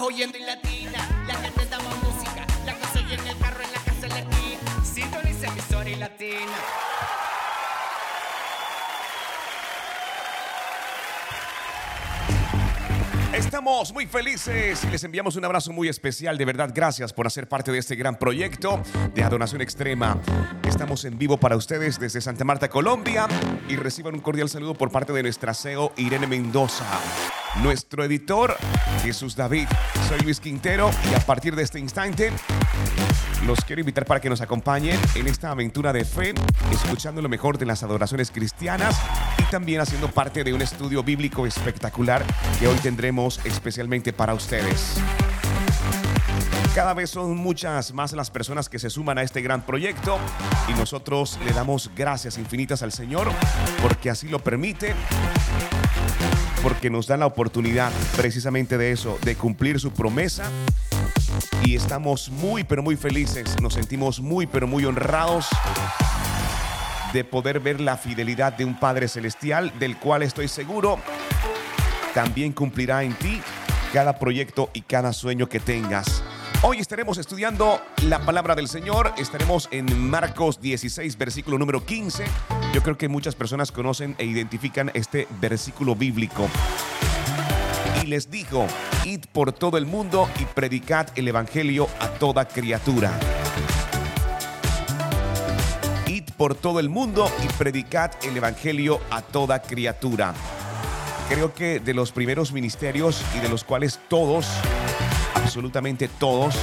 oyendo en latina. La gente damos música, la soy en el carro, en la casa, en la esquina. Sintoniza emisora y latina. Estamos muy felices y les enviamos un abrazo muy especial. De verdad, gracias por hacer parte de este gran proyecto de adoración extrema. Estamos en vivo para ustedes desde Santa Marta, Colombia y reciban un cordial saludo por parte de nuestra CEO Irene Mendoza. Nuestro editor, Jesús David. Soy Luis Quintero y a partir de este instante los quiero invitar para que nos acompañen en esta aventura de fe, escuchando lo mejor de las adoraciones cristianas también haciendo parte de un estudio bíblico espectacular que hoy tendremos especialmente para ustedes. Cada vez son muchas más las personas que se suman a este gran proyecto y nosotros le damos gracias infinitas al Señor porque así lo permite porque nos da la oportunidad precisamente de eso, de cumplir su promesa. Y estamos muy, pero muy felices, nos sentimos muy, pero muy honrados de poder ver la fidelidad de un Padre Celestial, del cual estoy seguro también cumplirá en ti cada proyecto y cada sueño que tengas. Hoy estaremos estudiando la palabra del Señor. Estaremos en Marcos 16, versículo número 15. Yo creo que muchas personas conocen e identifican este versículo bíblico. Y les dijo, id por todo el mundo y predicad el Evangelio a toda criatura. Por todo el mundo y predicad el Evangelio a toda criatura. Creo que de los primeros ministerios y de los cuales todos absolutamente todos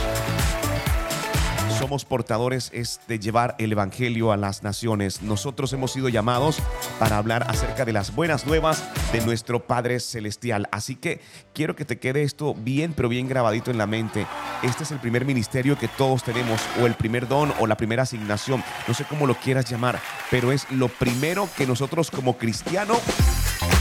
somos portadores es de llevar el Evangelio a las naciones. Nosotros hemos sido llamados para hablar acerca de las buenas nuevas de nuestro Padre Celestial. Así que quiero que te quede esto bien, pero bien grabadito en la mente. Este es el primer ministerio que todos tenemos, o el primer don, o la primera asignación. No sé cómo lo quieras llamar, pero es lo primero que nosotros como cristianos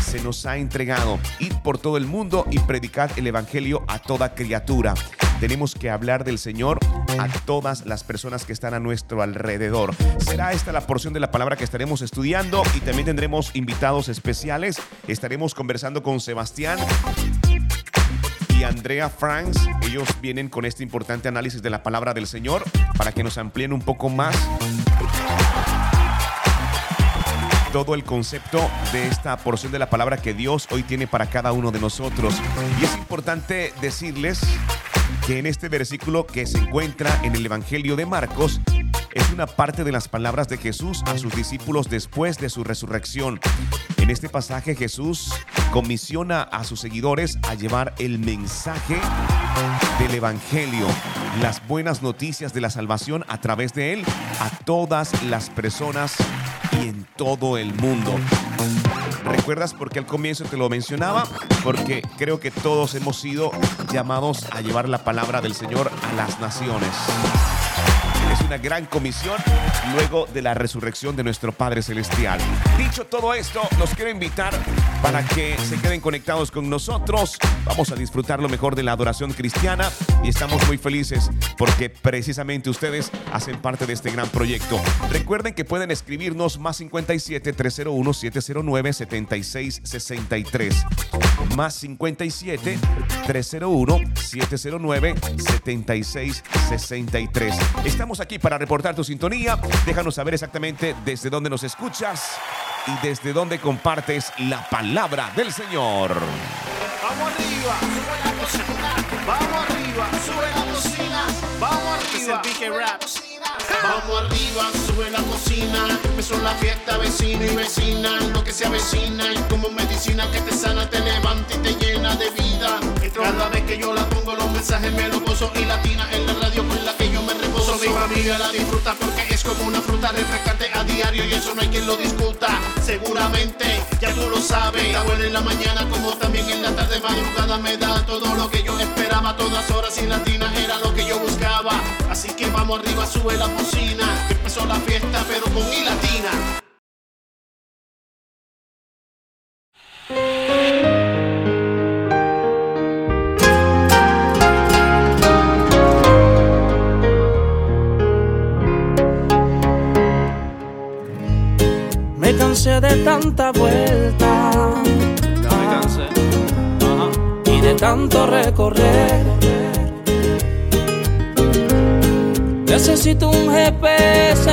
se nos ha entregado. Ir por todo el mundo y predicar el Evangelio a toda criatura. Tenemos que hablar del Señor a todas las personas que están a nuestro alrededor. Será esta la porción de la palabra que estaremos estudiando y también tendremos invitados especiales. Estaremos conversando con Sebastián y Andrea Franks. Ellos vienen con este importante análisis de la palabra del Señor para que nos amplíen un poco más todo el concepto de esta porción de la palabra que Dios hoy tiene para cada uno de nosotros. Y es importante decirles que en este versículo que se encuentra en el Evangelio de Marcos, es una parte de las palabras de Jesús a sus discípulos después de su resurrección. En este pasaje Jesús comisiona a sus seguidores a llevar el mensaje del Evangelio, las buenas noticias de la salvación a través de él a todas las personas y en todo el mundo. ¿Recuerdas por qué al comienzo te lo mencionaba? Porque creo que todos hemos sido llamados a llevar la palabra del Señor a las naciones es una gran comisión luego de la resurrección de nuestro Padre Celestial. Dicho todo esto, los quiero invitar para que se queden conectados con nosotros. Vamos a disfrutar lo mejor de la adoración cristiana y estamos muy felices porque precisamente ustedes hacen parte de este gran proyecto. Recuerden que pueden escribirnos más 57 301 709 76 63. Más 57 301 709 76 63. Estamos aquí para reportar tu sintonía. Déjanos saber exactamente desde dónde nos escuchas y desde dónde compartes la palabra del Señor. Vamos arriba, sube la cocina. Vamos arriba, sube la cocina. Vamos arriba. Vamos arriba, sube la cocina. Empezó la fiesta, vecino y vecina. Lo que se avecina y como medicina que te sana, te levanta y te llena de vida. Cada vez que yo la pongo, los mensajes me los gozo y latina en la radio con la que yo me reposo. Mi familia la disfruta porque es como una fruta refrescante a diario y eso no hay quien lo discuta. Seguramente ya tú lo sabes. La buena en la mañana como también en la tarde madrugada me da todo lo que yo esperaba. Todas horas y latina era lo que yo buscaba. Así que vamos arriba, sube la cocina. Empezó la fiesta, pero con i latina. Cansé de tanta vuelta Ya me cansé. Ajá. y de tanto recorrer. Necesito un GPS,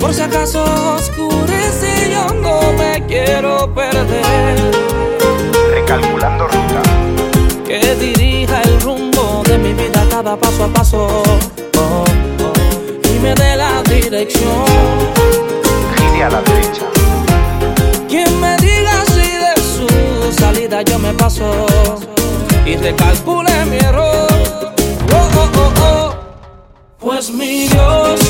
por si acaso oscurece, yo no me quiero perder. Recalculando ruta. Que dirija el rumbo de mi vida cada paso a paso. oh, oh, y me dé la dirección. Gire a la derecha. Quien me diga si de su salida yo me paso y recalcule mi error. Oh, oh, oh, oh. Pues mi Dios,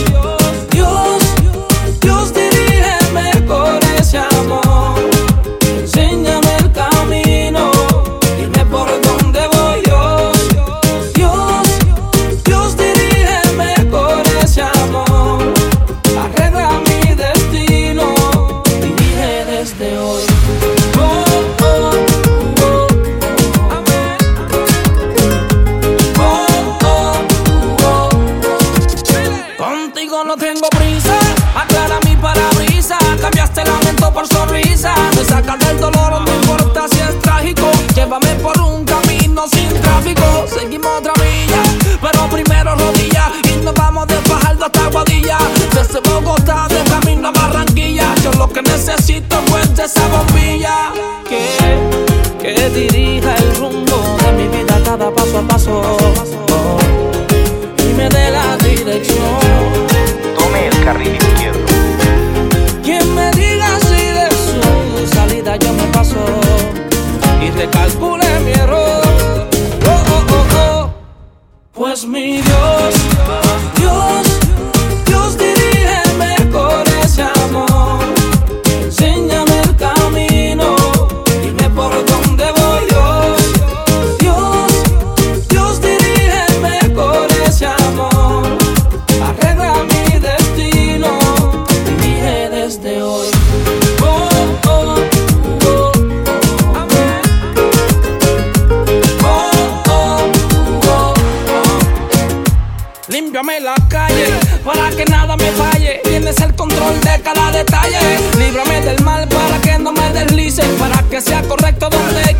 de cada detalle. Líbrame del mal para que no me deslice. Para que sea correcto donde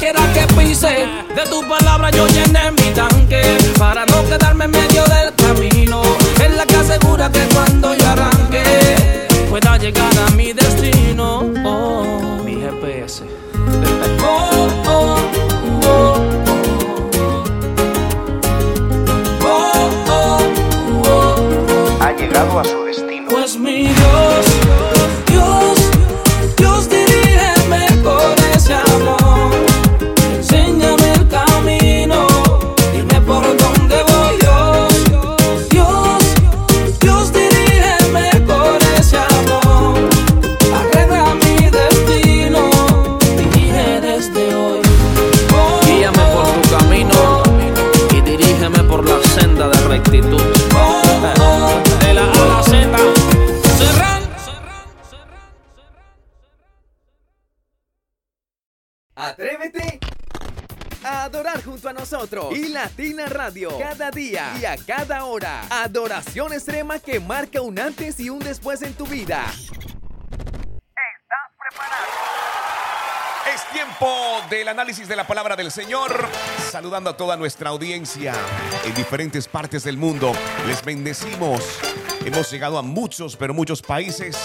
Adoración extrema que marca un antes y un después en tu vida. Es tiempo del análisis de la palabra del Señor. Saludando a toda nuestra audiencia en diferentes partes del mundo. Les bendecimos. Hemos llegado a muchos, pero muchos países.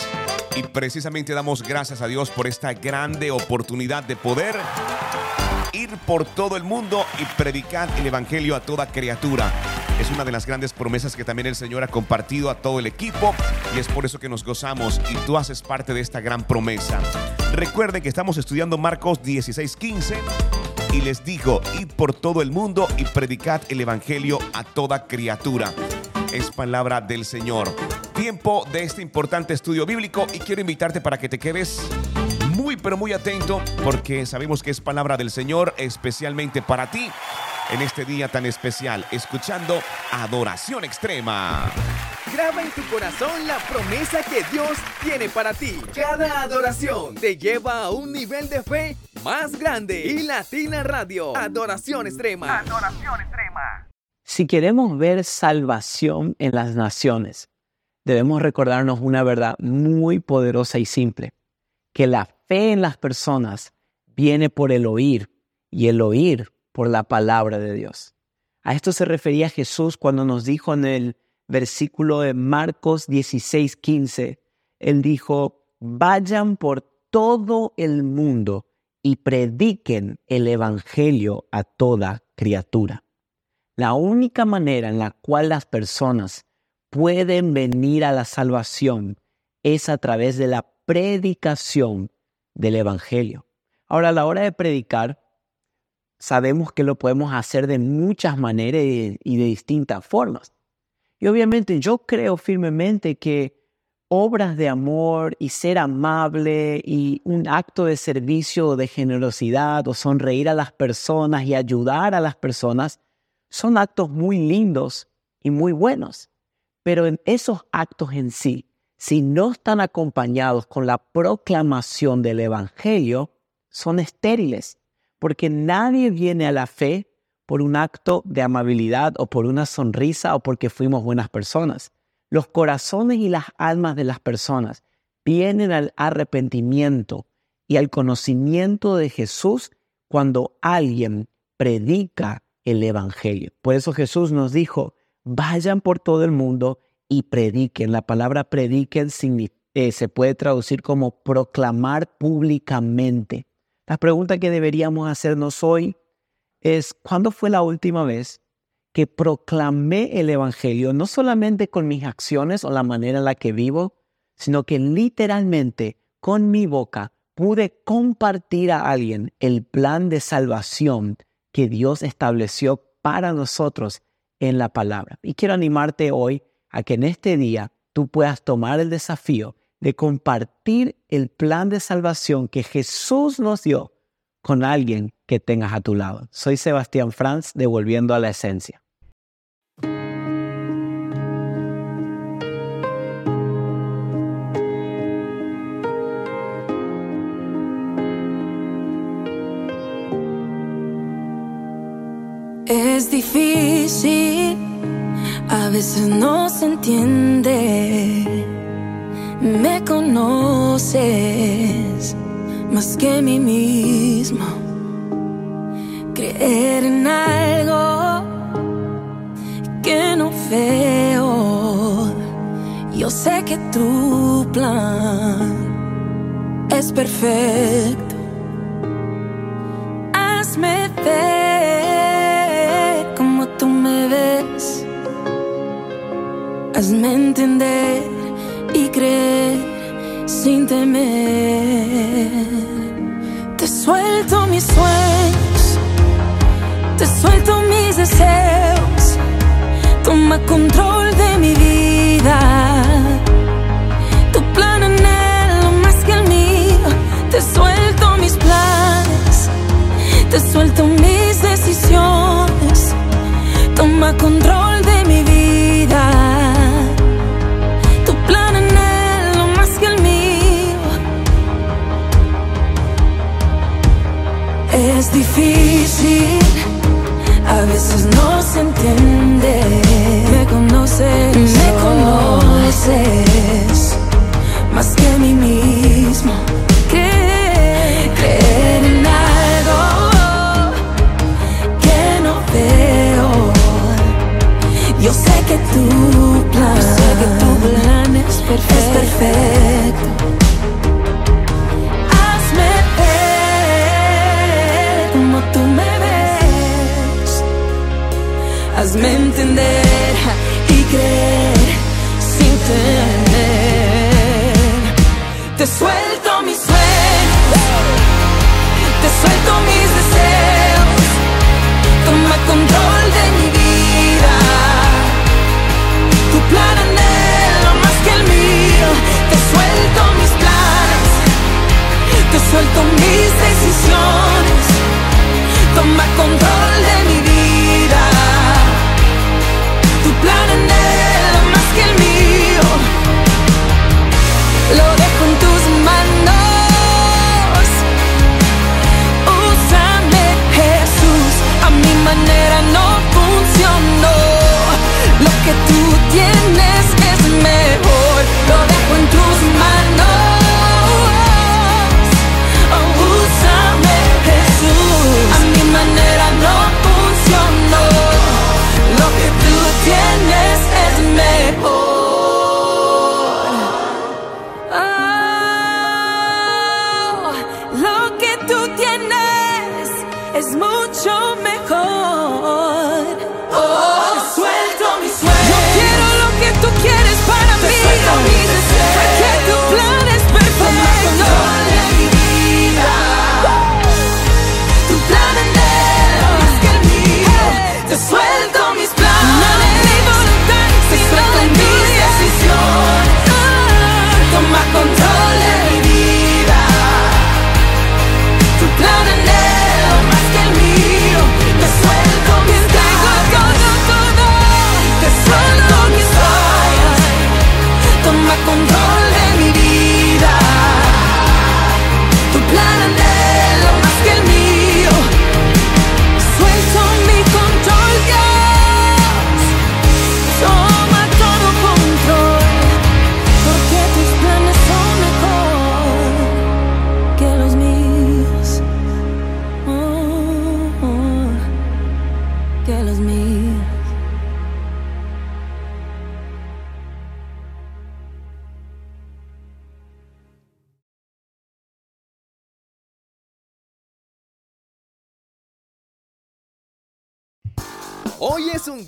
Y precisamente damos gracias a Dios por esta grande oportunidad de poder ir por todo el mundo y predicar el Evangelio a toda criatura. Una de las grandes promesas que también el Señor ha compartido a todo el equipo y es por eso que nos gozamos y tú haces parte de esta gran promesa. Recuerden que estamos estudiando Marcos 16:15 y les digo, id por todo el mundo y predicad el Evangelio a toda criatura. Es palabra del Señor. Tiempo de este importante estudio bíblico y quiero invitarte para que te quedes muy pero muy atento porque sabemos que es palabra del Señor especialmente para ti en este día tan especial, escuchando Adoración Extrema. Graba en tu corazón la promesa que Dios tiene para ti. Cada adoración te lleva a un nivel de fe más grande. Y Latina Radio, Adoración Extrema. Adoración extrema. Si queremos ver salvación en las naciones, debemos recordarnos una verdad muy poderosa y simple, que la fe en las personas viene por el oír y el oír por la palabra de Dios. A esto se refería Jesús cuando nos dijo en el versículo de Marcos 16, 15, Él dijo, vayan por todo el mundo y prediquen el Evangelio a toda criatura. La única manera en la cual las personas pueden venir a la salvación es a través de la predicación del Evangelio. Ahora, a la hora de predicar, sabemos que lo podemos hacer de muchas maneras y de distintas formas. Y obviamente yo creo firmemente que obras de amor y ser amable y un acto de servicio, de generosidad o sonreír a las personas y ayudar a las personas son actos muy lindos y muy buenos. Pero en esos actos en sí, si no están acompañados con la proclamación del Evangelio, son estériles, porque nadie viene a la fe por un acto de amabilidad o por una sonrisa o porque fuimos buenas personas. Los corazones y las almas de las personas vienen al arrepentimiento y al conocimiento de Jesús cuando alguien predica el Evangelio. Por eso Jesús nos dijo, vayan por todo el mundo y prediquen. La palabra prediquen eh, se puede traducir como proclamar públicamente. La pregunta que deberíamos hacernos hoy es, ¿cuándo fue la última vez que proclamé el Evangelio, no solamente con mis acciones o la manera en la que vivo, sino que literalmente con mi boca pude compartir a alguien el plan de salvación que Dios estableció para nosotros en la palabra. Y quiero animarte hoy a que en este día tú puedas tomar el desafío de compartir el plan de salvación que Jesús nos dio con alguien que tengas a tu lado. Soy Sebastián Franz, devolviendo a la esencia. Es difícil, a veces no se entiende. Me conoces más que mí mismo. Creer en algo que no veo. Yo sé que tu plan es perfecto. Hazme ver como tú me ves. Hazme entender y creer sin temer. Te suelto mis sueños, te suelto mis deseos. Toma control de mi vida. Tu plan anhelo más que el mío. Te suelto mis planes, te suelto mis decisiones. Toma control Es difícil, a veces no se entiende. Me conoces, me conoces más que a mí mismo. Creer, creer en algo que no veo. Yo sé que tu plan, sé que tu plan es perfecto. Hazme entender y creer sin temer. Te suelto mis sueños, te suelto mis deseos. Toma control de mi vida. Tu plan anhelo más que el mío. Te suelto mis planes, te suelto mis decisiones. Toma control de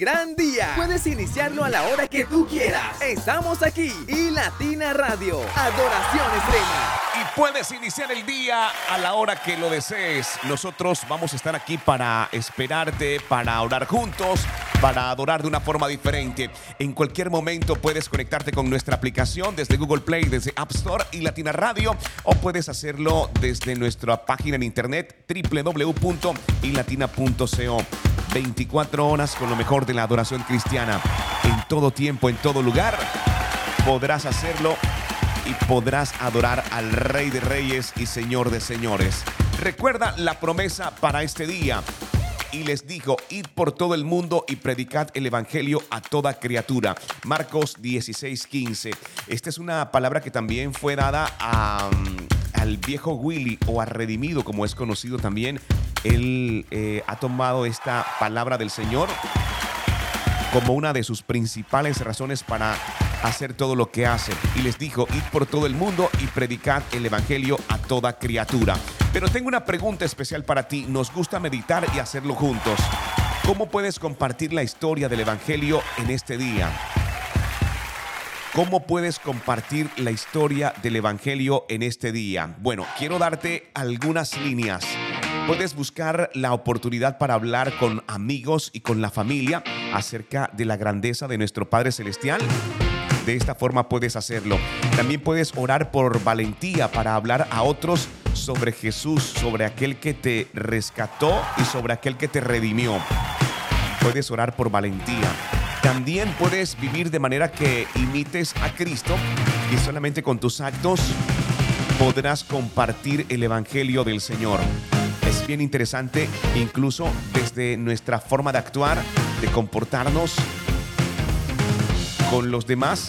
gran día. Puedes iniciarlo a la hora que tú quieras. Estamos aquí y Latina Radio. Adoración extrema. Y puedes iniciar el día a la hora que lo desees. Nosotros vamos a estar aquí para esperarte, para orar juntos, para adorar de una forma diferente. En cualquier momento puedes conectarte con nuestra aplicación desde Google Play, desde App Store y Latina Radio, o puedes hacerlo desde nuestra página en internet www.ilatina.co. 24 horas con lo mejor de la adoración cristiana. En todo tiempo, en todo lugar, podrás hacerlo y podrás adorar al Rey de Reyes y Señor de Señores. Recuerda la promesa para este día. Y les dijo, id por todo el mundo y predicad el Evangelio a toda criatura. Marcos 16, 15. Esta es una palabra que también fue dada mm, al viejo Willy o a Redimido, como es conocido también. Él eh, ha tomado esta palabra del Señor como una de sus principales razones para hacer todo lo que hace. Y les dijo, id por todo el mundo y predicad el Evangelio a toda criatura. Pero tengo una pregunta especial para ti. Nos gusta meditar y hacerlo juntos. ¿Cómo puedes compartir la historia del Evangelio en este día? ¿Cómo puedes compartir la historia del Evangelio en este día? Bueno, quiero darte algunas líneas. Puedes buscar la oportunidad para hablar con amigos y con la familia acerca de la grandeza de nuestro Padre Celestial. De esta forma puedes hacerlo. También puedes orar por valentía para hablar a otros sobre Jesús, sobre aquel que te rescató y sobre aquel que te redimió. Puedes orar por valentía. También puedes vivir de manera que imites a Cristo y solamente con tus actos podrás compartir el Evangelio del Señor. Es bien interesante, incluso desde nuestra forma de actuar, de comportarnos con los demás,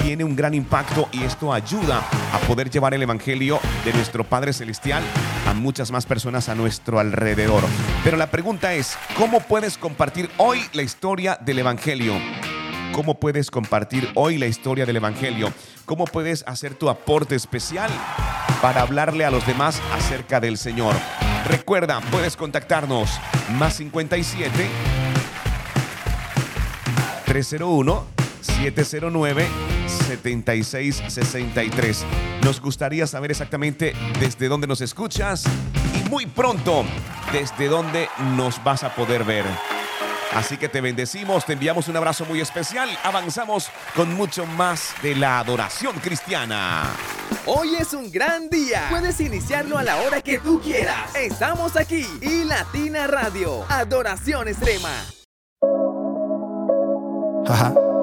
tiene un gran impacto y esto ayuda a poder llevar el Evangelio de nuestro Padre Celestial a muchas más personas a nuestro alrededor. Pero la pregunta es, ¿cómo puedes compartir hoy la historia del Evangelio? ¿Cómo puedes compartir hoy la historia del Evangelio? ¿Cómo puedes hacer tu aporte especial para hablarle a los demás acerca del Señor? Recuerda, puedes contactarnos más 57 301 709 7663. Nos gustaría saber exactamente desde dónde nos escuchas y muy pronto desde dónde nos vas a poder ver. Así que te bendecimos, te enviamos un abrazo muy especial. Avanzamos con mucho más de la adoración cristiana. Hoy es un gran día. Puedes iniciarlo a la hora que tú quieras. Estamos aquí y Latina Radio. Adoración extrema. Haha.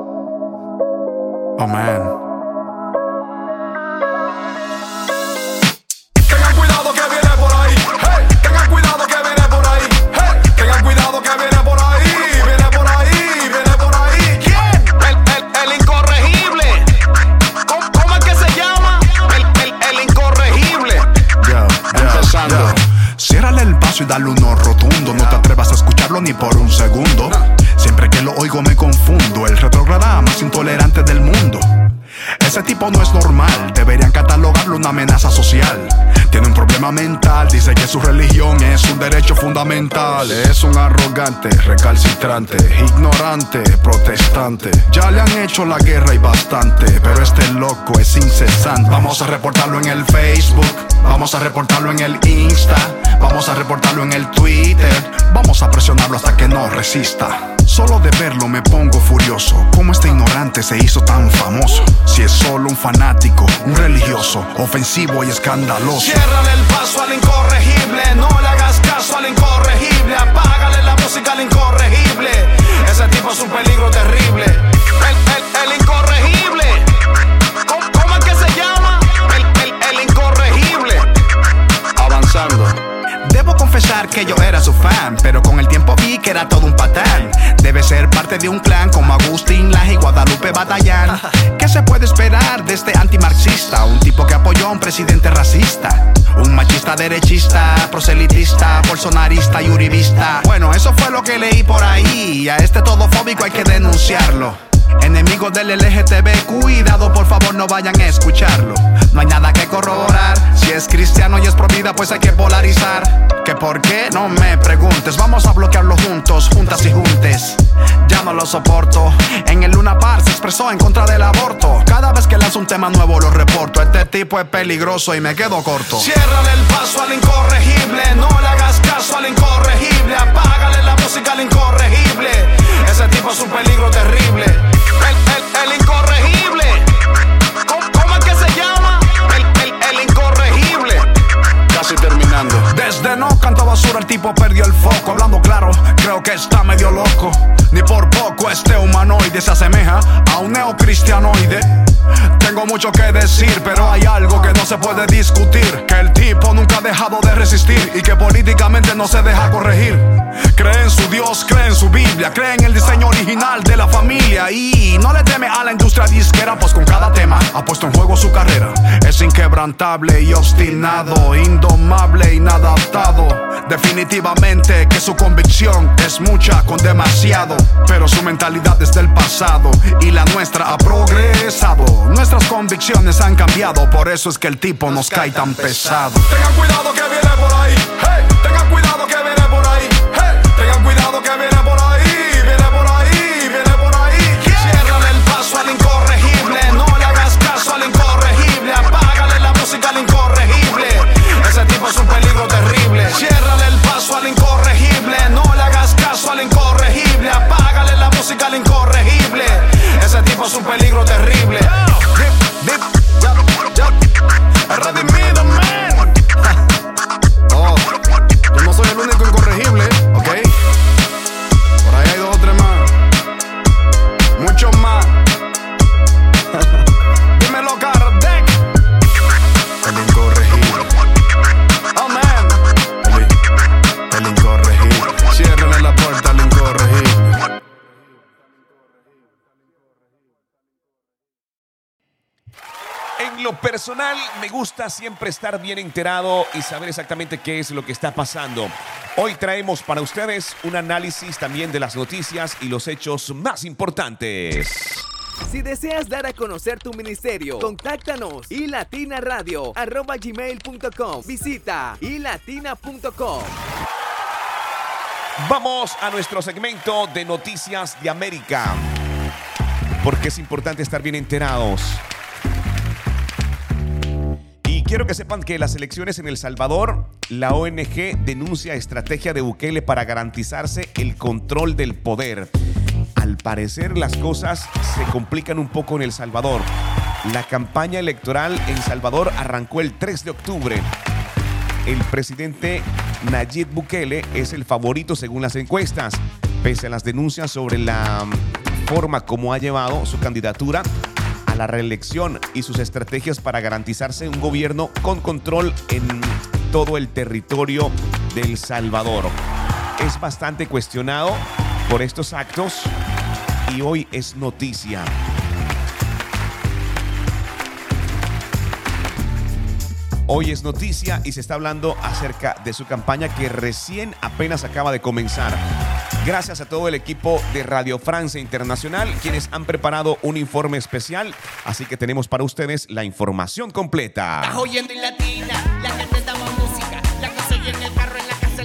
Oh man. Tengan cuidado que viene por ahí. Hey, tengan cuidado que viene por ahí. Hey, tengan cuidado que viene por ahí. Viene por ahí, viene por ahí. ¿Quién? El, el, el incorregible. ¿Cómo, cómo es que se llama? El, el, el incorregible. Yo, Empezando. yo, yo. Ciérrale el paso y dale uno rotundo. No te atrevas a escucharlo ni por un segundo. Siempre que lo oigo me confundo. El retrograda más intolerante del mundo. Ese tipo no es normal, deberían catalogarlo una amenaza social. Tiene un problema mental, dice que su religión es un derecho fundamental. Es un arrogante, recalcitrante, ignorante, protestante. Ya le han hecho la guerra y bastante, pero este loco es incesante. Vamos a reportarlo en el Facebook, vamos a reportarlo en el Insta, vamos a reportarlo en el Twitter, vamos a presionarlo hasta que no resista. Solo de verlo me pongo furioso. ¿Cómo este ignorante se hizo tan famoso? Si es solo un fanático, un religioso, ofensivo y escandaloso. Ciérrale el paso al incorregible. No le hagas caso al incorregible. Apágale la música al incorregible. Ese tipo es un peligro terrible. El, el, el incorregible. Confesar que yo era su fan, pero con el tiempo vi que era todo un patán. Debe ser parte de un clan como Agustín Laje y Guadalupe Batallán. ¿Qué se puede esperar de este antimarxista? Un tipo que apoyó a un presidente racista. Un machista derechista, proselitista, bolsonarista y uribista. Bueno, eso fue lo lo que leí por ahí. A este todofóbico hay que denunciarlo. Enemigos del LGTB, cuidado, por favor, no vayan a escucharlo. No hay nada que corroborar. Si es cristiano y es pro vida, pues hay que polarizar. ¿Que por qué? No me preguntes. Vamos a bloquearlo juntos, juntas y juntes. Ya no lo soporto. En el Luna Par se expresó en contra del aborto. Cada vez que lanzo un tema nuevo lo reporto. Este tipo es peligroso y me quedo corto. Ciérrale el paso al incorregible, no le hagas caso al incorregible, apágale la música al incorregible. Ese tipo es un peligro terrible. El, el, el incorregible. Desde no canto basura, el tipo perdió el foco. Hablando claro, creo que está medio loco. Ni por poco este humanoide se asemeja a un neocristianoide. Tengo mucho que decir, pero hay algo que no se puede discutir. Que el tipo nunca ha dejado de resistir y que políticamente no se deja corregir. Cree en su Dios, cree en su Biblia, cree en el diseño original de la familia y no le teme a la industria disquera, pues con cada tema ha puesto en juego su carrera. Es inquebrantable y obstinado, indomable, inadaptado. Definitivamente que su convicción es mucha con demasiado, pero su mentalidad es del pasado y la nuestra ha progresado. Nuestras convicciones han cambiado, por eso es que el tipo nos cae tan pesado. Tengan cuidado que viene por ahí. Hey, tengan cuidado que viene por ahí. Hey, tengan cuidado que viene por ahí. Viene por ahí, viene por ahí. Ciérrale el paso al incorregible. No le hagas caso al incorregible. Apágale la música al incorregible. Ese tipo es un peligro terrible. Ciérrale el paso al incorregible. No le hagas caso al incorregible. Apágale la música al incorregible. Ese tipo es un peligro personal, me gusta siempre estar bien enterado y saber exactamente qué es lo que está pasando. Hoy traemos para ustedes un análisis también de las noticias y los hechos más importantes. Si deseas dar a conocer tu ministerio, contáctanos ilatinaradio.com. Visita ilatina.com. Vamos a nuestro segmento de noticias de América. Porque es importante estar bien enterados. Quiero que sepan que las elecciones en El Salvador, la ONG denuncia estrategia de Bukele para garantizarse el control del poder. Al parecer las cosas se complican un poco en El Salvador. La campaña electoral en Salvador arrancó el 3 de octubre. El presidente Nayib Bukele es el favorito según las encuestas, pese a las denuncias sobre la forma como ha llevado su candidatura a la reelección y sus estrategias para garantizarse un gobierno con control en todo el territorio de El Salvador. Es bastante cuestionado por estos actos y hoy es noticia. Hoy es noticia y se está hablando acerca de su campaña que recién apenas acaba de comenzar. Gracias a todo el equipo de Radio Francia Internacional, quienes han preparado un informe especial, así que tenemos para ustedes la información completa. Oyendo en latina, la que te damos música, la en el carro, en la casa,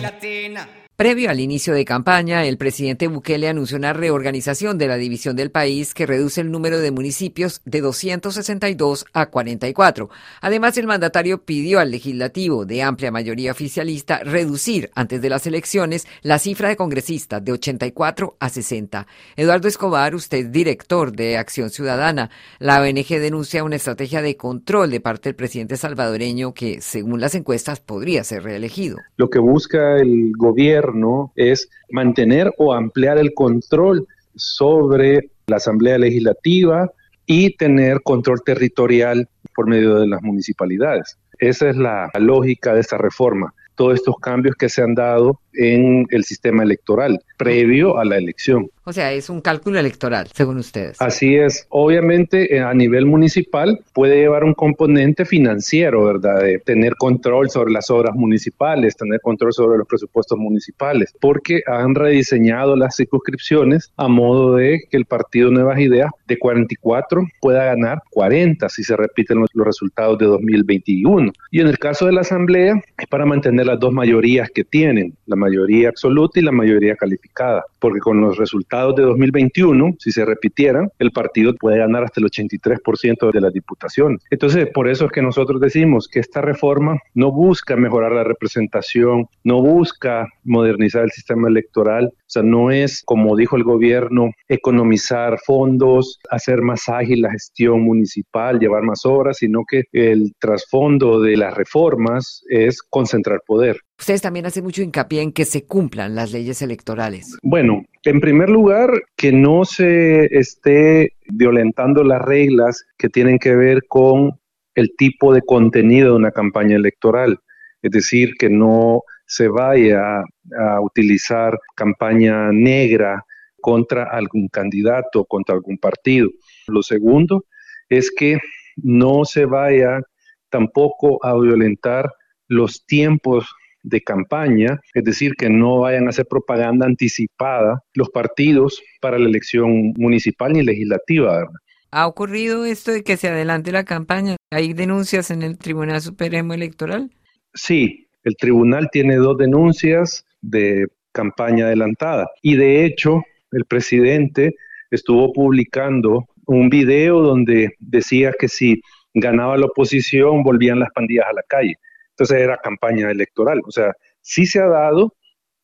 latina. Previo al inicio de campaña, el presidente Bukele anunció una reorganización de la división del país que reduce el número de municipios de 262 a 44. Además, el mandatario pidió al legislativo de amplia mayoría oficialista reducir antes de las elecciones la cifra de congresistas de 84 a 60. Eduardo Escobar, usted director de Acción Ciudadana. La ONG denuncia una estrategia de control de parte del presidente salvadoreño que, según las encuestas, podría ser reelegido. Lo que busca el gobierno es mantener o ampliar el control sobre la Asamblea Legislativa y tener control territorial por medio de las municipalidades. Esa es la lógica de esta reforma. Todos estos cambios que se han dado en el sistema electoral previo a la elección. O sea, es un cálculo electoral, según ustedes. Así es. Obviamente, eh, a nivel municipal puede llevar un componente financiero, ¿verdad? De tener control sobre las obras municipales, tener control sobre los presupuestos municipales, porque han rediseñado las circunscripciones a modo de que el partido Nuevas Ideas de 44 pueda ganar 40 si se repiten los, los resultados de 2021. Y en el caso de la Asamblea, es para mantener las dos mayorías que tienen, la mayoría absoluta y la mayoría calificada, porque con los resultados de 2021, si se repitieran, el partido puede ganar hasta el 83% de las diputaciones. Entonces, por eso es que nosotros decimos que esta reforma no busca mejorar la representación, no busca modernizar el sistema electoral, o sea, no es, como dijo el gobierno, economizar fondos, hacer más ágil la gestión municipal, llevar más obras, sino que el trasfondo de las reformas es concentrar poder. Ustedes también hacen mucho hincapié en que se cumplan las leyes electorales. Bueno, en primer lugar, que no se esté violentando las reglas que tienen que ver con el tipo de contenido de una campaña electoral. Es decir, que no se vaya a utilizar campaña negra contra algún candidato, contra algún partido. Lo segundo es que no se vaya tampoco a violentar los tiempos de campaña, es decir, que no vayan a hacer propaganda anticipada los partidos para la elección municipal ni legislativa. ¿Ha ocurrido esto de que se adelante la campaña? ¿Hay denuncias en el Tribunal Supremo Electoral? Sí, el tribunal tiene dos denuncias de campaña adelantada y de hecho el presidente estuvo publicando un video donde decía que si ganaba la oposición volvían las pandillas a la calle. Entonces era campaña electoral. O sea, sí se ha dado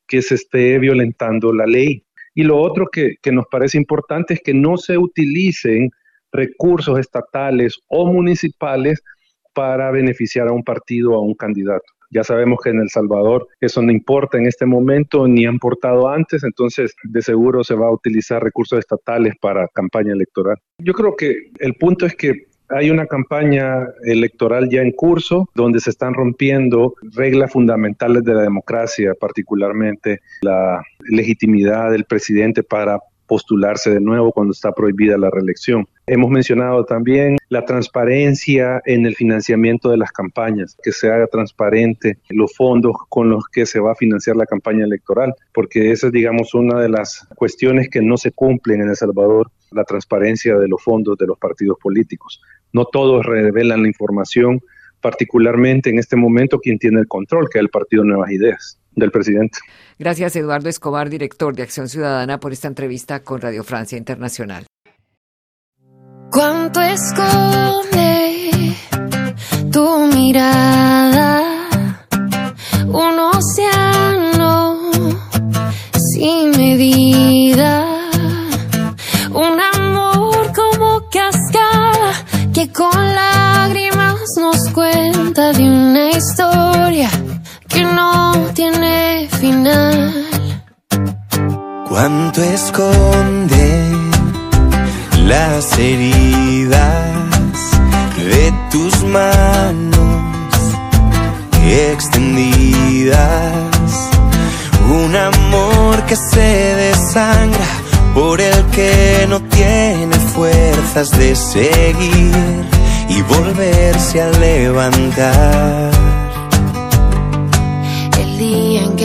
que se esté violentando la ley. Y lo otro que, que nos parece importante es que no se utilicen recursos estatales o municipales para beneficiar a un partido o a un candidato. Ya sabemos que en El Salvador eso no importa en este momento ni han importado antes, entonces de seguro se va a utilizar recursos estatales para campaña electoral. Yo creo que el punto es que hay una campaña electoral ya en curso donde se están rompiendo reglas fundamentales de la democracia, particularmente la legitimidad del presidente para postularse de nuevo cuando está prohibida la reelección. Hemos mencionado también la transparencia en el financiamiento de las campañas, que se haga transparente los fondos con los que se va a financiar la campaña electoral, porque esa es, digamos, una de las cuestiones que no se cumplen en El Salvador, la transparencia de los fondos de los partidos políticos. No todos revelan la información, particularmente en este momento quien tiene el control, que es el Partido Nuevas Ideas del presidente. Gracias, Eduardo Escobar, director de Acción Ciudadana, por esta entrevista con Radio Francia Internacional. ¿Cuánto esconde tu mirada? Un océano sin medida. Un amor como cascada que con lágrimas nos cuenta de una historia que no tiene final. ¿Cuánto esconde las heridas de tus manos extendidas? Un amor que se desangra por el que no tiene fuerzas de seguir y volverse a levantar.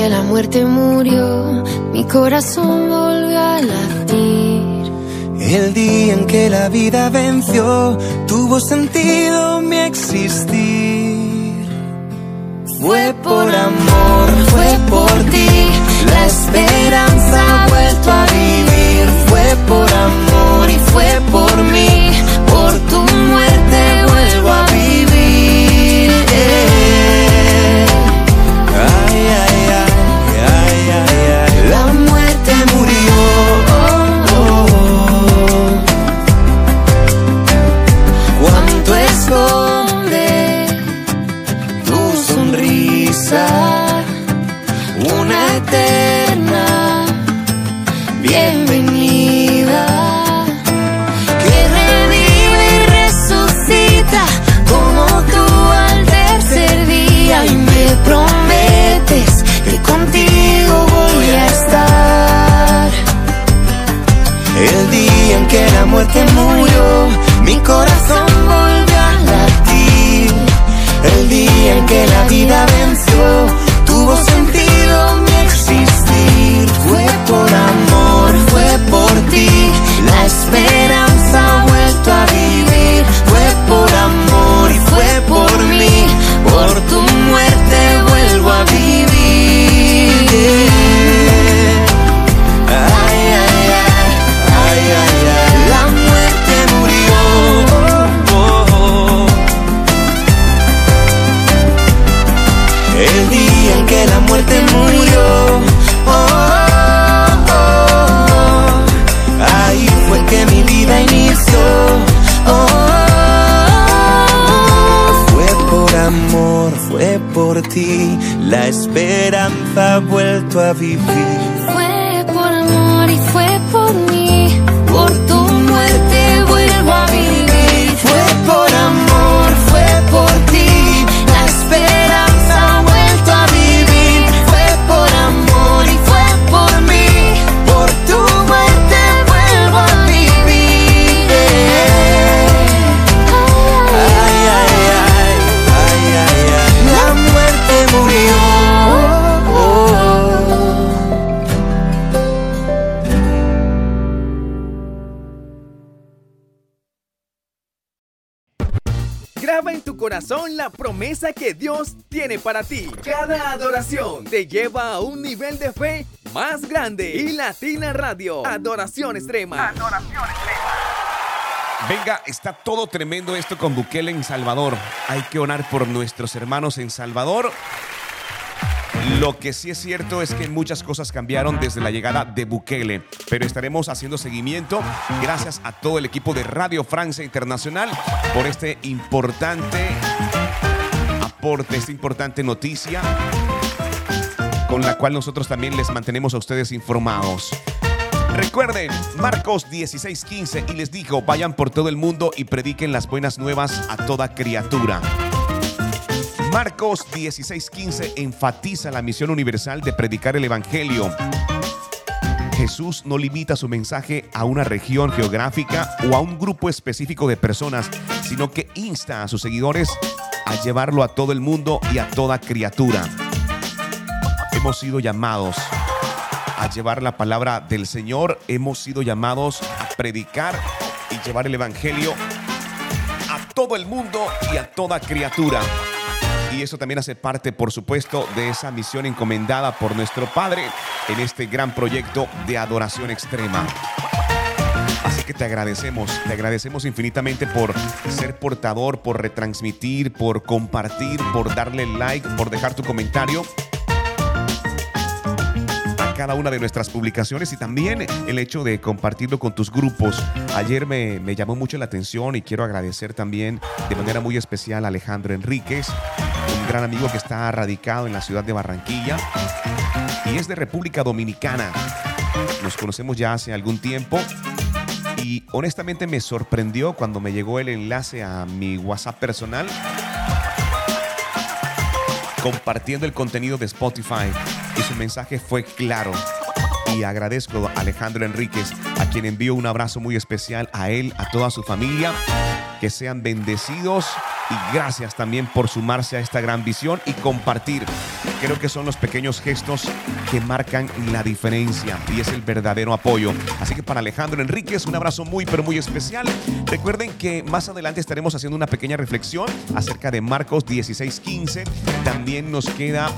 La muerte murió, mi corazón volvió a latir. El día en que la vida venció, tuvo sentido mi existir. Fue por amor, fue por ti, la esperanza ha vuelto a vivir. Fue por amor y fue por mí, por tu muerte muerte murió, mi corazón volvió a latir. El día en que la vida venció, tuvo sentido mi existir. Fue por amor, fue por ti, la esperanza para ti. Cada adoración te lleva a un nivel de fe más grande. Y Latina Radio, Adoración Extrema. Venga, está todo tremendo esto con Bukele en Salvador. Hay que orar por nuestros hermanos en Salvador. Lo que sí es cierto es que muchas cosas cambiaron desde la llegada de Bukele, pero estaremos haciendo seguimiento gracias a todo el equipo de Radio Francia Internacional por este importante aporte, esta importante noticia con la cual nosotros también les mantenemos a ustedes informados. Recuerden, Marcos 16:15 y les dijo, vayan por todo el mundo y prediquen las buenas nuevas a toda criatura. Marcos 16:15 enfatiza la misión universal de predicar el Evangelio. Jesús no limita su mensaje a una región geográfica o a un grupo específico de personas, sino que insta a sus seguidores a llevarlo a todo el mundo y a toda criatura. Hemos sido llamados a llevar la palabra del Señor, hemos sido llamados a predicar y llevar el Evangelio a todo el mundo y a toda criatura. Y eso también hace parte, por supuesto, de esa misión encomendada por nuestro Padre en este gran proyecto de adoración extrema. Te agradecemos, te agradecemos infinitamente por ser portador, por retransmitir, por compartir, por darle like, por dejar tu comentario a cada una de nuestras publicaciones y también el hecho de compartirlo con tus grupos. Ayer me, me llamó mucho la atención y quiero agradecer también de manera muy especial a Alejandro Enríquez, un gran amigo que está radicado en la ciudad de Barranquilla y es de República Dominicana. Nos conocemos ya hace algún tiempo y honestamente me sorprendió cuando me llegó el enlace a mi WhatsApp personal compartiendo el contenido de Spotify y su mensaje fue claro. Y agradezco a Alejandro Enríquez, a quien envío un abrazo muy especial a él, a toda su familia. Que sean bendecidos y gracias también por sumarse a esta gran visión y compartir. Creo que son los pequeños gestos que marcan la diferencia y es el verdadero apoyo. Así que para Alejandro Enríquez, un abrazo muy, pero muy especial. Recuerden que más adelante estaremos haciendo una pequeña reflexión acerca de Marcos 16:15. También nos queda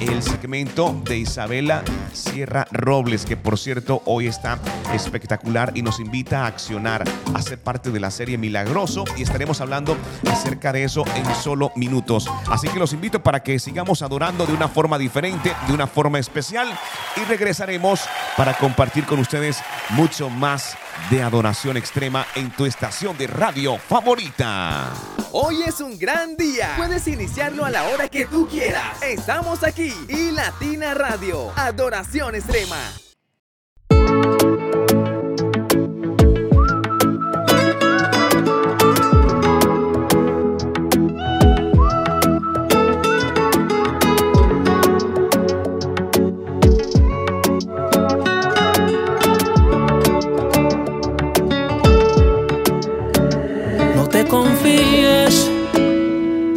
el segmento de Isabela Sierra Robles, que por cierto hoy está espectacular y nos invita a accionar, ser parte de la serie Milagroso y estaremos hablando acerca de eso en solo minutos. Así que los invito para que sigamos adorando de una forma diferente, de una forma especial y regresaremos para compartir con ustedes mucho más de adoración extrema en tu estación de radio favorita. Hoy es un gran día. Puedes iniciarlo a la hora que tú quieras. Estamos aquí y Latina Radio, Adoración Extrema.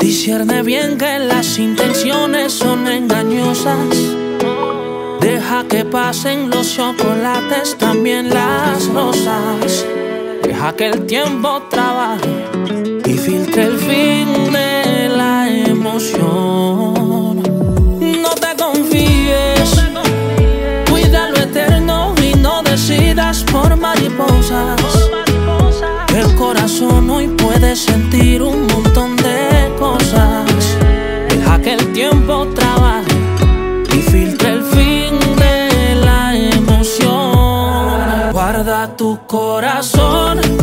Discierne bien que las intenciones son engañosas. Deja que pasen los chocolates, también las rosas. Deja que el tiempo trabaje y filtre el fin de la emoción. No te confíes, cuida lo eterno y no decidas por mariposas. El corazón hoy puede sentir un montón de Deja que el tiempo trabaje y filtre el fin de la emoción. Guarda tu corazón.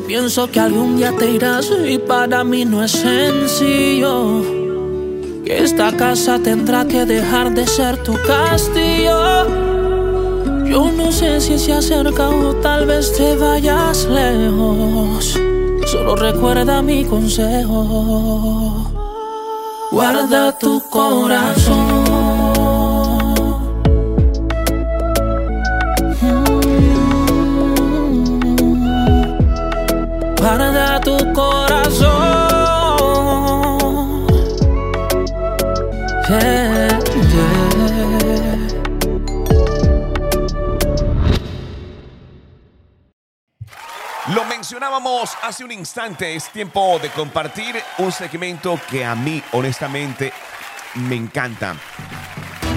Pienso que algún día te irás y para mí no es sencillo. Que esta casa tendrá que dejar de ser tu castillo. Yo no sé si se acerca o tal vez te vayas lejos. Solo recuerda mi consejo. Guarda tu corazón. Guarda tu corazón. Yeah, yeah. Lo mencionábamos hace un instante, es tiempo de compartir un segmento que a mí honestamente me encanta.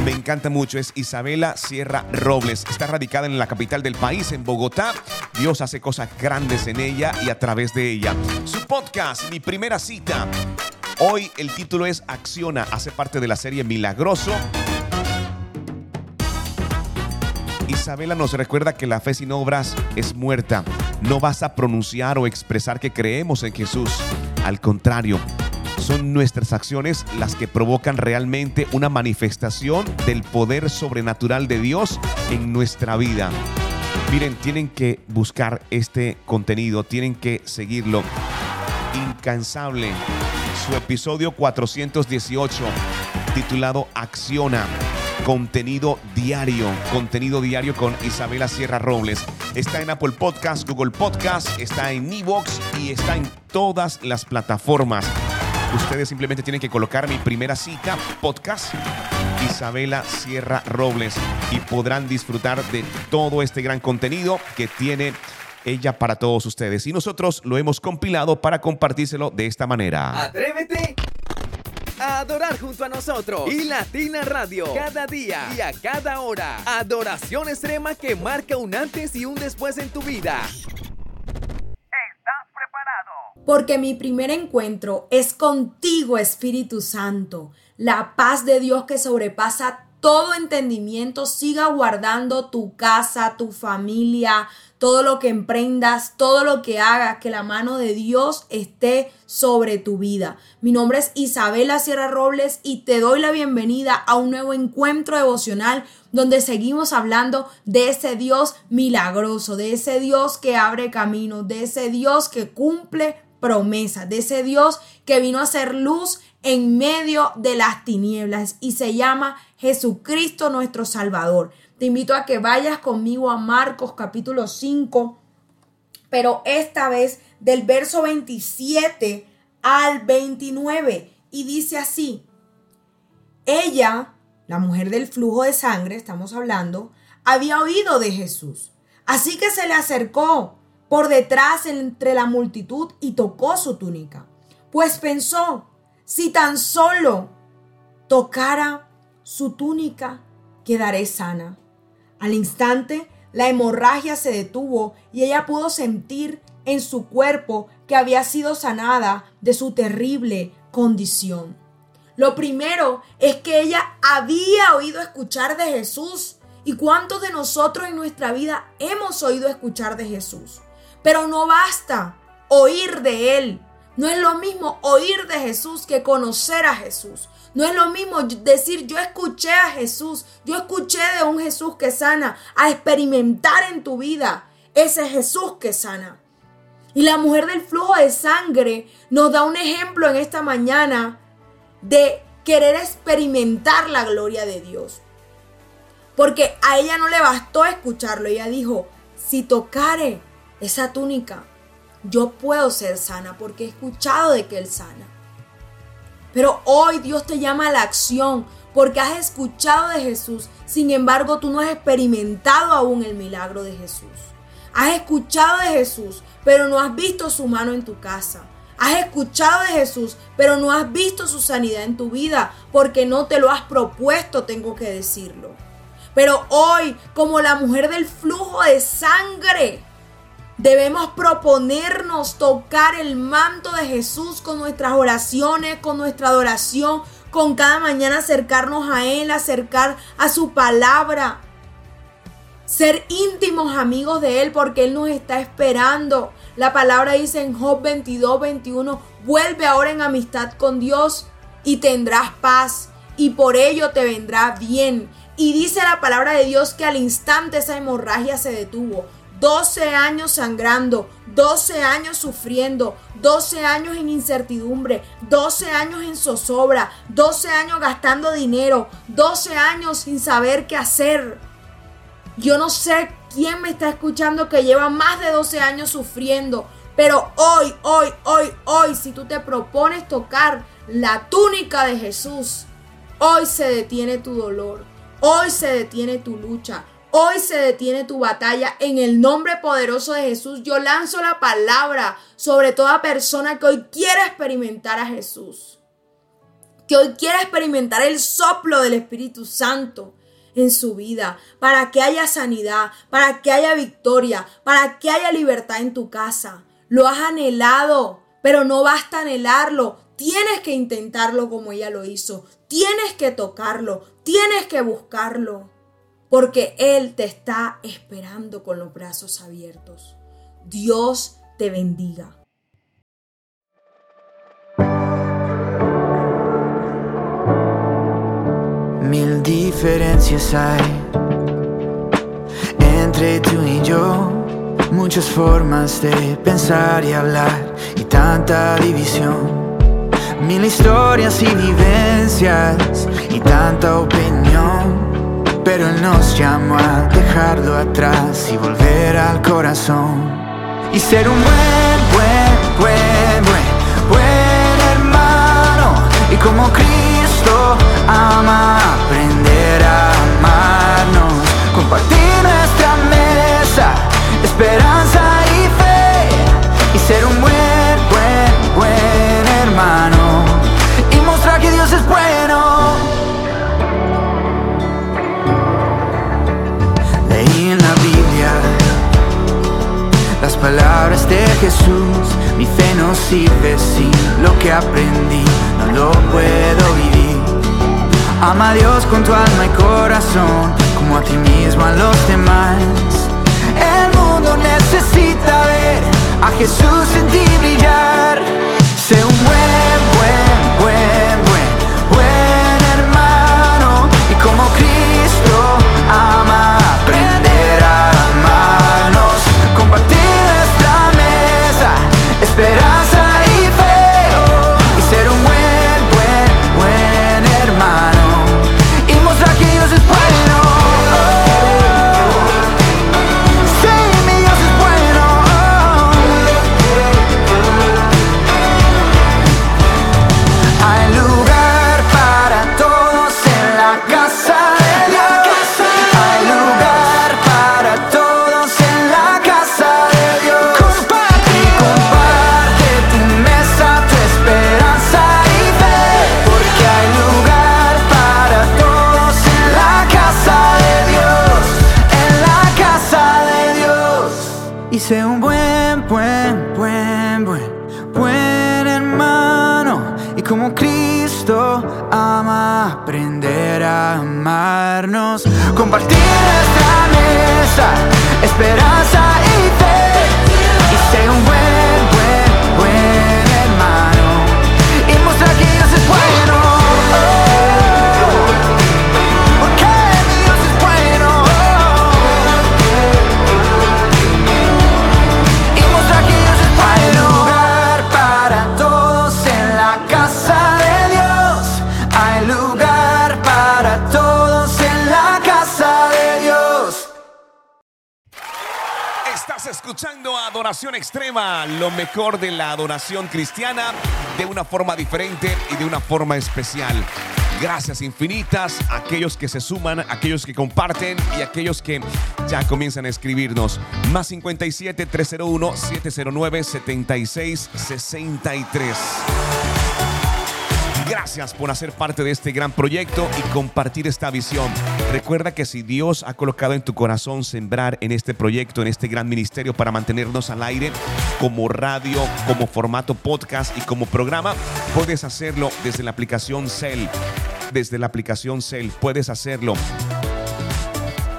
Me encanta mucho, es Isabela Sierra Robles. Está radicada en la capital del país, en Bogotá. Dios hace cosas grandes en ella y a través de ella. Su podcast, Mi Primera Cita. Hoy el título es Acciona, hace parte de la serie Milagroso. Isabela nos recuerda que la fe sin obras es muerta. No vas a pronunciar o expresar que creemos en Jesús. Al contrario, son nuestras acciones las que provocan realmente una manifestación del poder sobrenatural de Dios en nuestra vida. Miren, tienen que buscar este contenido, tienen que seguirlo. Incansable. Su episodio 418, titulado Acciona contenido diario, contenido diario con Isabela Sierra Robles. Está en Apple Podcast, Google Podcast, está en Evox y está en todas las plataformas. Ustedes simplemente tienen que colocar mi primera cita, podcast, Isabela Sierra Robles, y podrán disfrutar de todo este gran contenido que tiene ella para todos ustedes. Y nosotros lo hemos compilado para compartírselo de esta manera. Atrévete a adorar junto a nosotros y Latina Radio, cada día y a cada hora. Adoración extrema que marca un antes y un después en tu vida. Porque mi primer encuentro es contigo, Espíritu Santo. La paz de Dios que sobrepasa todo entendimiento siga guardando tu casa, tu familia, todo lo que emprendas, todo lo que hagas, que la mano de Dios esté sobre tu vida. Mi nombre es Isabela Sierra Robles y te doy la bienvenida a un nuevo encuentro devocional donde seguimos hablando de ese Dios milagroso, de ese Dios que abre caminos, de ese Dios que cumple promesas, de ese Dios que vino a ser luz en medio de las tinieblas y se llama Jesucristo nuestro Salvador. Te invito a que vayas conmigo a Marcos capítulo 5, pero esta vez del verso 27 al 29 y dice así, ella, la mujer del flujo de sangre, estamos hablando, había oído de Jesús. Así que se le acercó por detrás entre la multitud y tocó su túnica. Pues pensó, si tan solo tocara su túnica, quedaré sana. Al instante, la hemorragia se detuvo y ella pudo sentir en su cuerpo que había sido sanada de su terrible condición. Lo primero es que ella había oído escuchar de Jesús. ¿Y cuántos de nosotros en nuestra vida hemos oído escuchar de Jesús? Pero no basta oír de Él. No es lo mismo oír de Jesús que conocer a Jesús. No es lo mismo decir yo escuché a Jesús, yo escuché de un Jesús que sana, a experimentar en tu vida ese Jesús que sana. Y la mujer del flujo de sangre nos da un ejemplo en esta mañana de querer experimentar la gloria de Dios. Porque a ella no le bastó escucharlo, ella dijo, si tocare esa túnica, yo puedo ser sana porque he escuchado de que Él sana. Pero hoy Dios te llama a la acción porque has escuchado de Jesús, sin embargo tú no has experimentado aún el milagro de Jesús. Has escuchado de Jesús, pero no has visto su mano en tu casa. Has escuchado de Jesús, pero no has visto su sanidad en tu vida porque no te lo has propuesto, tengo que decirlo. Pero hoy, como la mujer del flujo de sangre, Debemos proponernos tocar el manto de Jesús con nuestras oraciones, con nuestra adoración, con cada mañana acercarnos a Él, acercar a su palabra. Ser íntimos amigos de Él porque Él nos está esperando. La palabra dice en Job 22, 21, vuelve ahora en amistad con Dios y tendrás paz y por ello te vendrá bien. Y dice la palabra de Dios que al instante esa hemorragia se detuvo. 12 años sangrando, 12 años sufriendo, 12 años en incertidumbre, 12 años en zozobra, 12 años gastando dinero, 12 años sin saber qué hacer. Yo no sé quién me está escuchando que lleva más de 12 años sufriendo, pero hoy, hoy, hoy, hoy, si tú te propones tocar la túnica de Jesús, hoy se detiene tu dolor, hoy se detiene tu lucha, Hoy se detiene tu batalla. En el nombre poderoso de Jesús, yo lanzo la palabra sobre toda persona que hoy quiera experimentar a Jesús. Que hoy quiera experimentar el soplo del Espíritu Santo en su vida, para que haya sanidad, para que haya victoria, para que haya libertad en tu casa. Lo has anhelado, pero no basta anhelarlo. Tienes que intentarlo como ella lo hizo. Tienes que tocarlo. Tienes que buscarlo porque Él te está esperando con los brazos abiertos. Dios te bendiga. Mil diferencias hay entre tú y yo, muchas formas de pensar y hablar y tanta división. Mil historias y vivencias y tanta opinión pero Él nos llamó a dejarlo atrás y volver al corazón. Y ser un buen, buen, buen, buen, buen hermano. Y como Cristo ama aprender a amarnos, compartir nuestra mesa, esperanza palabras de Jesús. Mi fe no sirve sin lo que aprendí. No lo puedo vivir. Ama a Dios con tu alma y corazón Como a ti mismo a los demás. El mundo necesita ver a Jesús en ti brillar. Se mueve escuchando Adoración Extrema, lo mejor de la adoración cristiana de una forma diferente y de una forma especial. Gracias infinitas a aquellos que se suman, a aquellos que comparten y a aquellos que ya comienzan a escribirnos. Más 57 301 709 76 63. Gracias por hacer parte de este gran proyecto y compartir esta visión. Recuerda que si Dios ha colocado en tu corazón sembrar en este proyecto, en este gran ministerio para mantenernos al aire como radio, como formato podcast y como programa, puedes hacerlo desde la aplicación Cell. Desde la aplicación Cell puedes hacerlo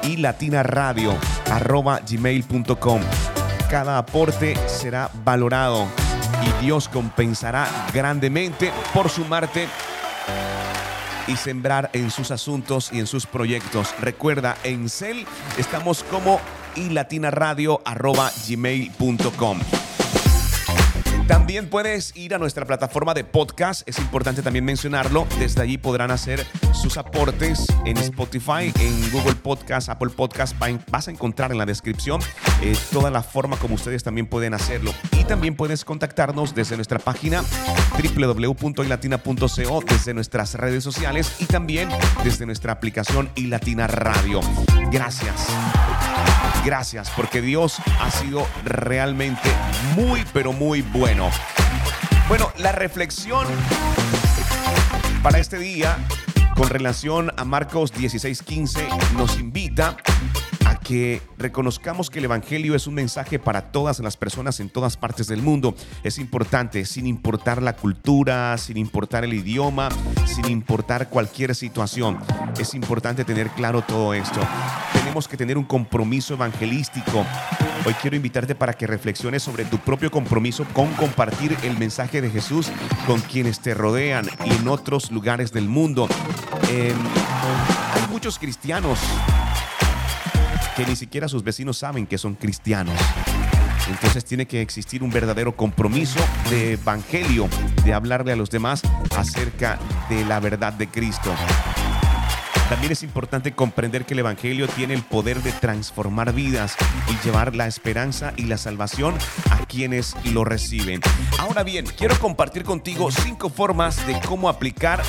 y latinaradio arroba gmail.com. Cada aporte será valorado y Dios compensará grandemente por sumarte y sembrar en sus asuntos y en sus proyectos. Recuerda, en Cel estamos como y latinaradio arroba gmail.com. También puedes ir a nuestra plataforma de podcast, es importante también mencionarlo. Desde allí podrán hacer sus aportes en Spotify, en Google Podcast, Apple Podcast. Va- Vas a encontrar en la descripción eh, toda la forma como ustedes también pueden hacerlo. Y también puedes contactarnos desde nuestra página www.ilatina.co, desde nuestras redes sociales y también desde nuestra aplicación iLatina Radio. Gracias. Gracias, porque Dios ha sido realmente muy, pero muy bueno. Bueno, la reflexión para este día con relación a Marcos 16:15 nos invita a que reconozcamos que el Evangelio es un mensaje para todas las personas en todas partes del mundo. Es importante, sin importar la cultura, sin importar el idioma, sin importar cualquier situación. Es importante tener claro todo esto. Tenemos que tener un compromiso evangelístico. Hoy quiero invitarte para que reflexiones sobre tu propio compromiso con compartir el mensaje de Jesús con quienes te rodean y en otros lugares del mundo. Eh, hay muchos cristianos que ni siquiera sus vecinos saben que son cristianos. Entonces tiene que existir un verdadero compromiso de evangelio, de hablarle a los demás acerca de la verdad de Cristo. También es importante comprender que el Evangelio tiene el poder de transformar vidas y llevar la esperanza y la salvación a quienes lo reciben. Ahora bien, quiero compartir contigo cinco formas de cómo aplicar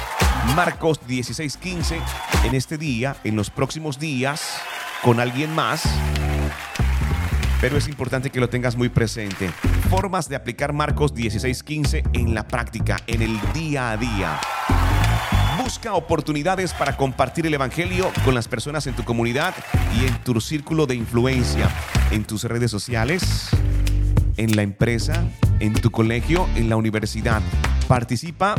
Marcos 16:15 en este día, en los próximos días, con alguien más. Pero es importante que lo tengas muy presente. Formas de aplicar Marcos 16:15 en la práctica, en el día a día. Busca oportunidades para compartir el Evangelio con las personas en tu comunidad y en tu círculo de influencia, en tus redes sociales, en la empresa, en tu colegio, en la universidad. Participa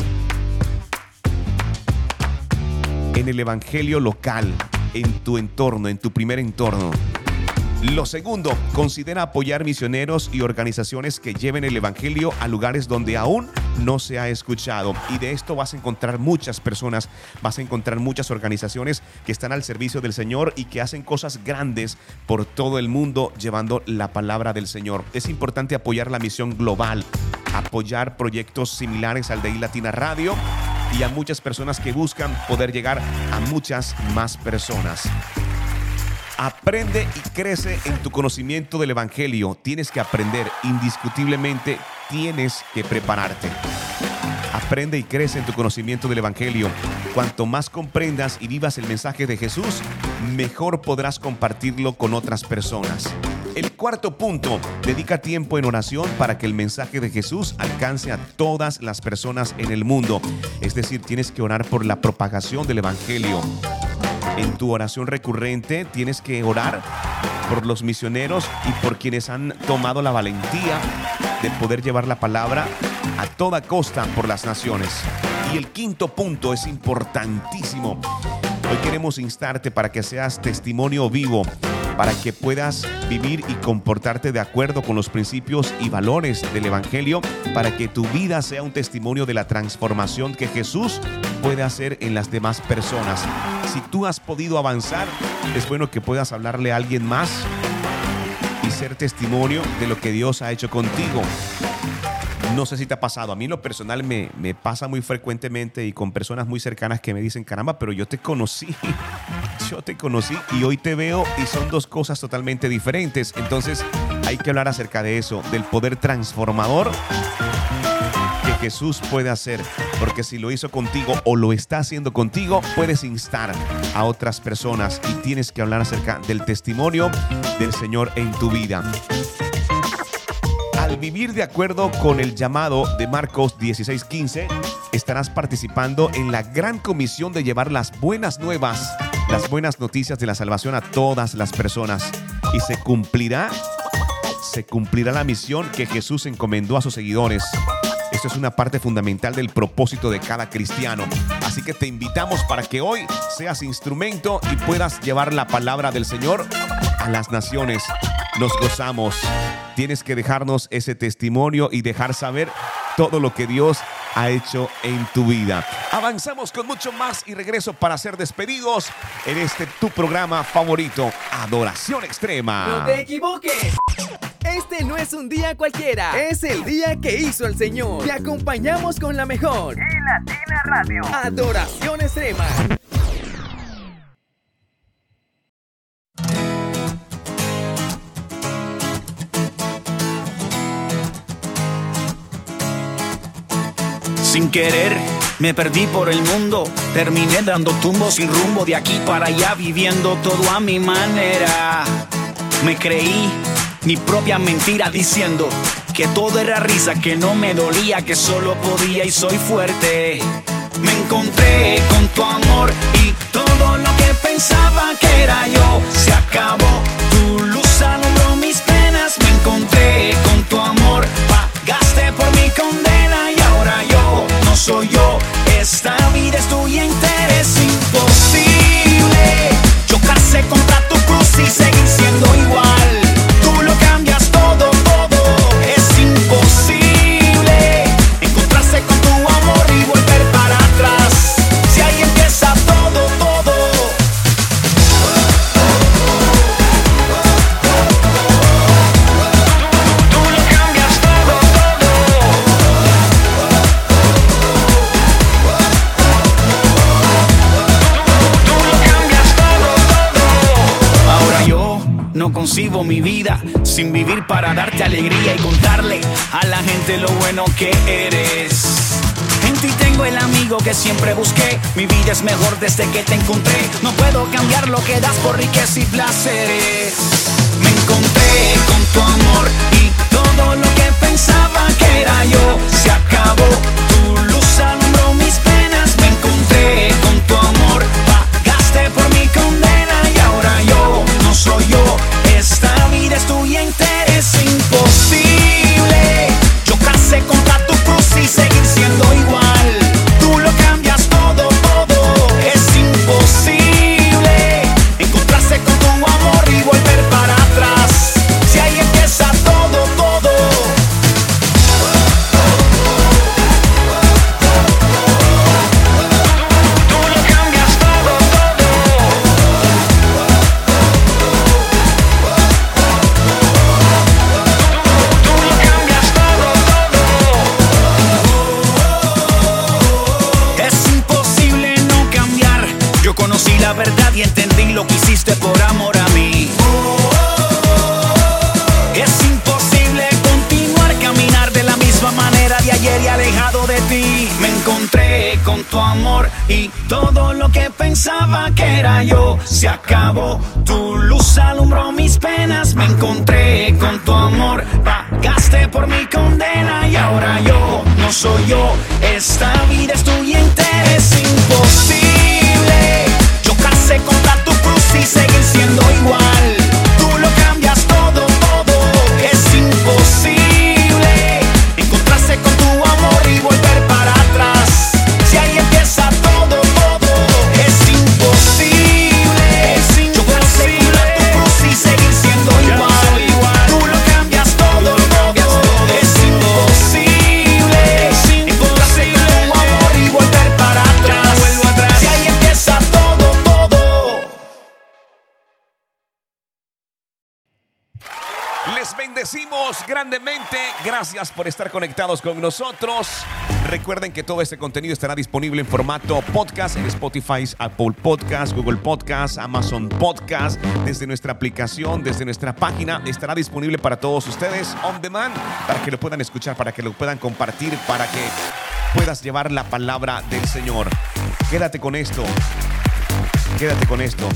en el evangelio local, en tu entorno, en tu primer entorno. Lo segundo, considera apoyar misioneros y organizaciones que lleven el Evangelio a lugares donde aún no se ha escuchado. Y de esto vas a encontrar muchas personas, vas a encontrar muchas organizaciones que están al servicio del Señor y que hacen cosas grandes por todo el mundo llevando la palabra del Señor. Es importante apoyar la misión global, apoyar proyectos similares al de Latina Radio y a muchas personas que buscan poder llegar a muchas más personas. Aprende y crece en tu conocimiento del Evangelio. Tienes que aprender, indiscutiblemente tienes que prepararte. Aprende y crece en tu conocimiento del Evangelio. Cuanto más comprendas y vivas el mensaje de Jesús, mejor podrás compartirlo con otras personas. El cuarto punto, dedica tiempo en oración para que el mensaje de Jesús alcance a todas las personas en el mundo. Es decir, tienes que orar por la propagación del Evangelio en tu oración recurrente tienes que orar por los misioneros y por quienes han tomado la valentía de poder llevar la palabra a toda costa por las naciones. Y el quinto punto es importantísimo. Hoy queremos instarte para que seas testimonio vivo para que puedas vivir y comportarte de acuerdo con los principios y valores del Evangelio, para que tu vida sea un testimonio de la transformación que Jesús puede hacer en las demás personas. Si tú has podido avanzar, es bueno que puedas hablarle a alguien más y ser testimonio de lo que Dios ha hecho contigo. No sé si te ha pasado. A mí lo personal me, pasa muy frecuentemente y con personas muy cercanas que me dicen, caramba, pero yo te conocí. Yo te conocí y hoy te veo y son dos cosas totalmente diferentes. Entonces hay que hablar acerca de eso, del poder transformador Jesús puede hacer. Porque si lo hizo contigo o lo está haciendo contigo, puedes instar a otras personas y tienes que hablar acerca del testimonio del Señor en tu vida al vivir de acuerdo con el llamado de Marcos 16:15, estarás participando en la gran comisión de llevar las buenas nuevas, las buenas noticias de la salvación a todas las personas. Y se cumplirá, se cumplirá la misión que Jesús encomendó a sus seguidores. Esto es una parte fundamental del propósito de cada cristiano. Así que te invitamos para que hoy seas instrumento y puedas llevar la palabra del Señor a las naciones. Nos gozamos. Tienes que dejarnos ese testimonio y dejar saber todo lo que Dios ha hecho en tu vida. Avanzamos con mucho más y regreso para ser despedidos en este tu programa favorito, Adoración Extrema. No te equivoques. Este no es un día cualquiera, es el día que hizo el Señor. Te acompañamos con la mejor. Y Latina Radio. Adoración Extrema. Sin querer, me perdí por el mundo. Terminé dando tumbos sin rumbo de aquí para allá, viviendo todo a mi manera. Me creí mi propia mentira diciendo que todo era risa, que no me dolía, que solo podía y soy fuerte. Me encontré con tu amor y todo lo que pensaba que era yo se acabó. Tu luz alumbró mis penas, me encontré con tu amor, pagaste por mi condena y ahora yo no soy yo. Esta vida es tuya entera, es imposible chocarse contra tu cruz y seguir siendo igual. Concibo mi vida sin vivir para darte alegría y contarle a la gente lo bueno que eres. En ti tengo el amigo que siempre busqué. Mi vida es mejor desde que te encontré. No puedo cambiar lo que das por riqueza y placeres. Me encontré con tu amor y todo lo que pensaba que era yo se acabó. Soy yo. Esta vida Gracias por estar conectados con nosotros. Recuerden que todo este contenido estará disponible en formato podcast en Spotify, Apple Podcast, Google Podcast, Amazon Podcast. Desde nuestra aplicación, desde nuestra página, estará disponible para todos ustedes on demand para que lo puedan escuchar, para que lo puedan compartir, para que puedas llevar la palabra del Señor. Quédate con esto. Quédate con esto.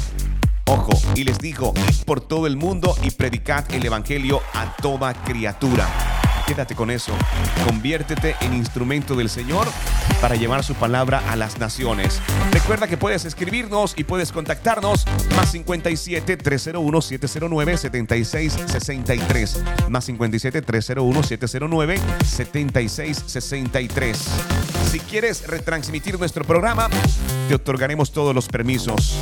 Ojo, y les digo, por todo el mundo y predicad el Evangelio a toda criatura. Quédate con eso. Conviértete en instrumento del Señor para llevar su palabra a las naciones. Recuerda que puedes escribirnos y puedes contactarnos más 57 301 709 76 63 más 57 301 709 76 63. Si quieres retransmitir nuestro programa, te otorgaremos todos los permisos.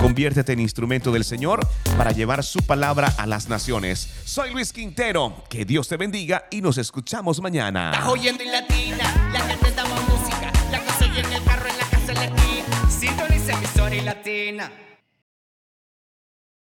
Conviértete en instrumento del Señor para llevar su palabra a las naciones. Soy Luis Quintero. Que Dios te bendiga y nos escuchamos mañana. Estás oyendo en latina, la gente damos música, la que soy en el carro, en la casa, en la esquina. Sintoniza emisora y latina.